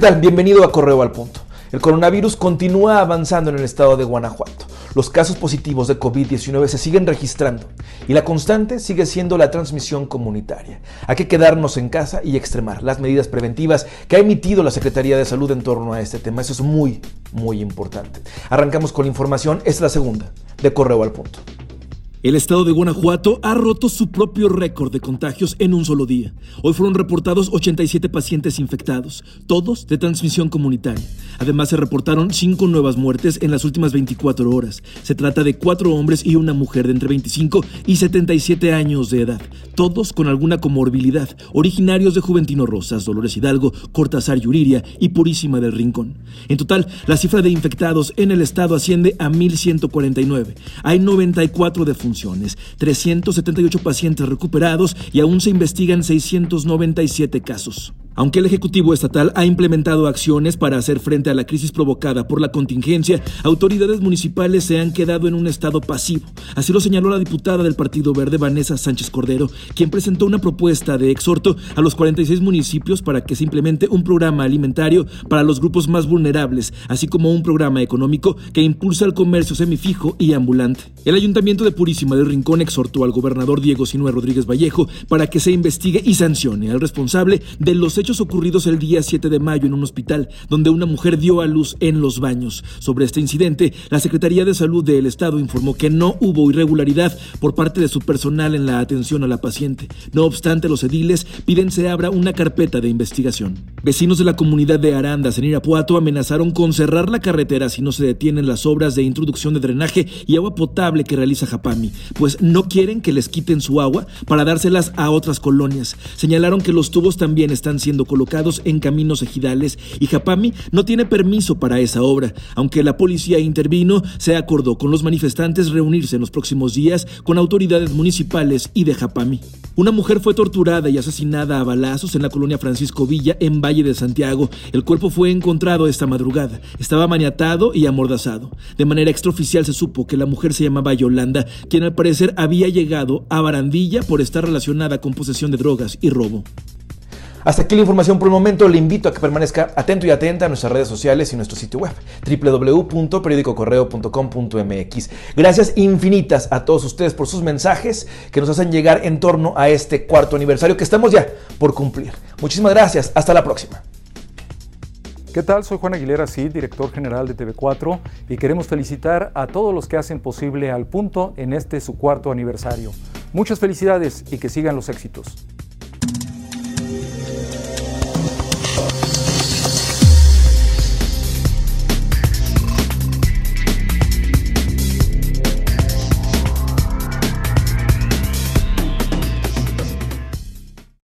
tal? Bienvenido a Correo al Punto. El coronavirus continúa avanzando en el estado de Guanajuato. Los casos positivos de COVID-19 se siguen registrando y la constante sigue siendo la transmisión comunitaria. Hay que quedarnos en casa y extremar las medidas preventivas que ha emitido la Secretaría de Salud en torno a este tema. Eso es muy, muy importante. Arrancamos con la información. Esta es la segunda de Correo al Punto. El estado de Guanajuato ha roto su propio récord de contagios en un solo día. Hoy fueron reportados 87 pacientes infectados, todos de transmisión comunitaria. Además, se reportaron cinco nuevas muertes en las últimas 24 horas. Se trata de cuatro hombres y una mujer de entre 25 y 77 años de edad, todos con alguna comorbilidad, originarios de Juventino Rosas, Dolores Hidalgo, Cortázar Yuriria y Purísima del Rincón. En total, la cifra de infectados en el estado asciende a 1.149. Hay 94 defunciones 378 pacientes recuperados y aún se investigan 697 casos. Aunque el Ejecutivo Estatal ha implementado acciones para hacer frente a la crisis provocada por la contingencia, autoridades municipales se han quedado en un estado pasivo. Así lo señaló la diputada del Partido Verde, Vanessa Sánchez Cordero, quien presentó una propuesta de exhorto a los 46 municipios para que se implemente un programa alimentario para los grupos más vulnerables, así como un programa económico que impulsa el comercio semifijo y ambulante. El Ayuntamiento de Purísima del Rincón exhortó al gobernador Diego Sinue Rodríguez Vallejo para que se investigue y sancione al responsable de los ocurridos el día 7 de mayo en un hospital donde una mujer dio a luz en los baños. Sobre este incidente, la Secretaría de Salud del Estado informó que no hubo irregularidad por parte de su personal en la atención a la paciente. No obstante, los ediles piden se abra una carpeta de investigación. Vecinos de la comunidad de Arandas en Irapuato amenazaron con cerrar la carretera si no se detienen las obras de introducción de drenaje y agua potable que realiza Japami, pues no quieren que les quiten su agua para dárselas a otras colonias. Señalaron que los tubos también están siendo colocados en caminos ejidales y Japami no tiene permiso para esa obra. Aunque la policía intervino, se acordó con los manifestantes reunirse en los próximos días con autoridades municipales y de Japami. Una mujer fue torturada y asesinada a balazos en la colonia Francisco Villa, en Valle de Santiago. El cuerpo fue encontrado esta madrugada. Estaba maniatado y amordazado. De manera extraoficial se supo que la mujer se llamaba Yolanda, quien al parecer había llegado a Barandilla por estar relacionada con posesión de drogas y robo. Hasta aquí la información por el momento. Le invito a que permanezca atento y atenta a nuestras redes sociales y nuestro sitio web www.periodicocorreo.com.mx. Gracias infinitas a todos ustedes por sus mensajes que nos hacen llegar en torno a este cuarto aniversario que estamos ya por cumplir. Muchísimas gracias. Hasta la próxima. ¿Qué tal? Soy Juan Aguilera, sí, director general de TV4 y queremos felicitar a todos los que hacen posible al punto en este su cuarto aniversario. Muchas felicidades y que sigan los éxitos.